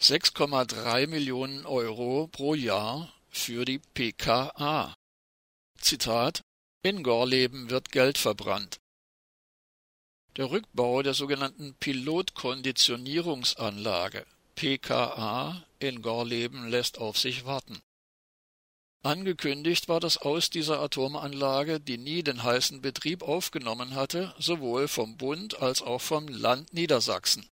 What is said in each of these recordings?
6,3 Millionen Euro pro Jahr für die PKA. Zitat In Gorleben wird Geld verbrannt. Der Rückbau der sogenannten Pilotkonditionierungsanlage PKA in Gorleben lässt auf sich warten. Angekündigt war das Aus dieser Atomanlage, die nie den heißen Betrieb aufgenommen hatte, sowohl vom Bund als auch vom Land Niedersachsen.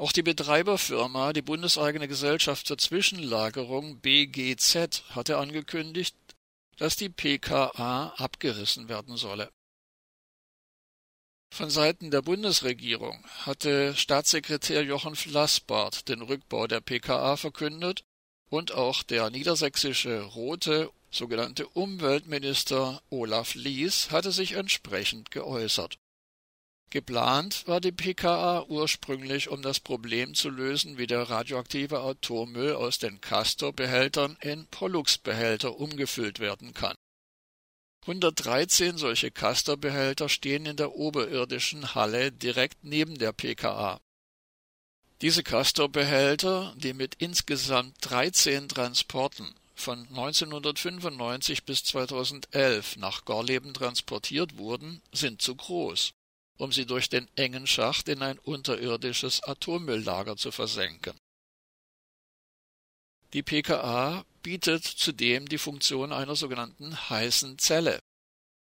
Auch die Betreiberfirma, die bundeseigene Gesellschaft zur Zwischenlagerung BGZ, hatte angekündigt, dass die PKA abgerissen werden solle. Von Seiten der Bundesregierung hatte Staatssekretär Jochen Flassbart den Rückbau der PKA verkündet und auch der niedersächsische rote sogenannte Umweltminister Olaf Lies hatte sich entsprechend geäußert. Geplant war die PKA ursprünglich, um das Problem zu lösen, wie der radioaktive Atommüll aus den Castor-Behältern in Pollux-Behälter umgefüllt werden kann. 113 solche Castor-Behälter stehen in der oberirdischen Halle direkt neben der PKA. Diese Castor-Behälter, die mit insgesamt 13 Transporten von 1995 bis 2011 nach Gorleben transportiert wurden, sind zu groß um sie durch den engen Schacht in ein unterirdisches Atommülllager zu versenken. Die pKa bietet zudem die Funktion einer sogenannten heißen Zelle.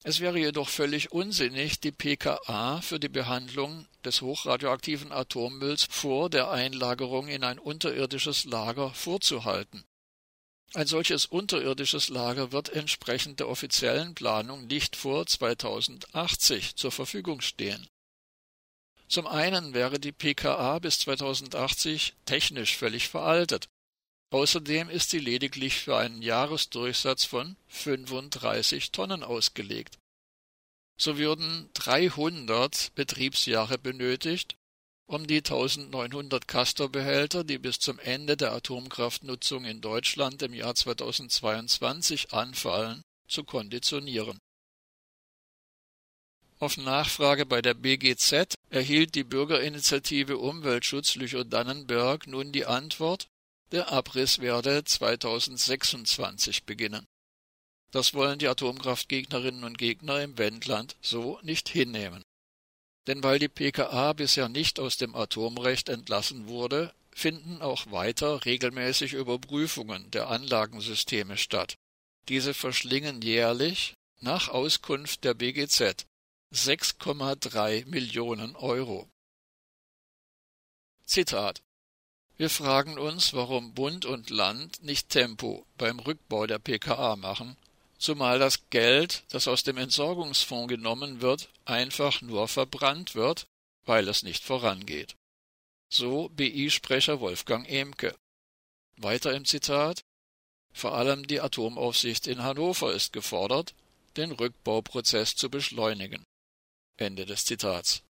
Es wäre jedoch völlig unsinnig, die pKa für die Behandlung des hochradioaktiven Atommülls vor der Einlagerung in ein unterirdisches Lager vorzuhalten. Ein solches unterirdisches Lager wird entsprechend der offiziellen Planung nicht vor 2080 zur Verfügung stehen. Zum einen wäre die pKa bis 2080 technisch völlig veraltet. Außerdem ist sie lediglich für einen Jahresdurchsatz von 35 Tonnen ausgelegt. So würden 300 Betriebsjahre benötigt, um die 1900 Castor-Behälter, die bis zum Ende der Atomkraftnutzung in Deutschland im Jahr 2022 anfallen, zu konditionieren. Auf Nachfrage bei der BGZ erhielt die Bürgerinitiative Umweltschutz Lüchow-Dannenberg nun die Antwort, der Abriss werde 2026 beginnen. Das wollen die Atomkraftgegnerinnen und Gegner im Wendland so nicht hinnehmen. Denn weil die PKA bisher nicht aus dem Atomrecht entlassen wurde, finden auch weiter regelmäßig Überprüfungen der Anlagensysteme statt. Diese verschlingen jährlich, nach Auskunft der BGZ, 6,3 Millionen Euro. Zitat Wir fragen uns, warum Bund und Land nicht Tempo beim Rückbau der PKA machen zumal das Geld, das aus dem Entsorgungsfonds genommen wird, einfach nur verbrannt wird, weil es nicht vorangeht. So BI-Sprecher Wolfgang Emke. Weiter im Zitat Vor allem die Atomaufsicht in Hannover ist gefordert, den Rückbauprozess zu beschleunigen. Ende des Zitats.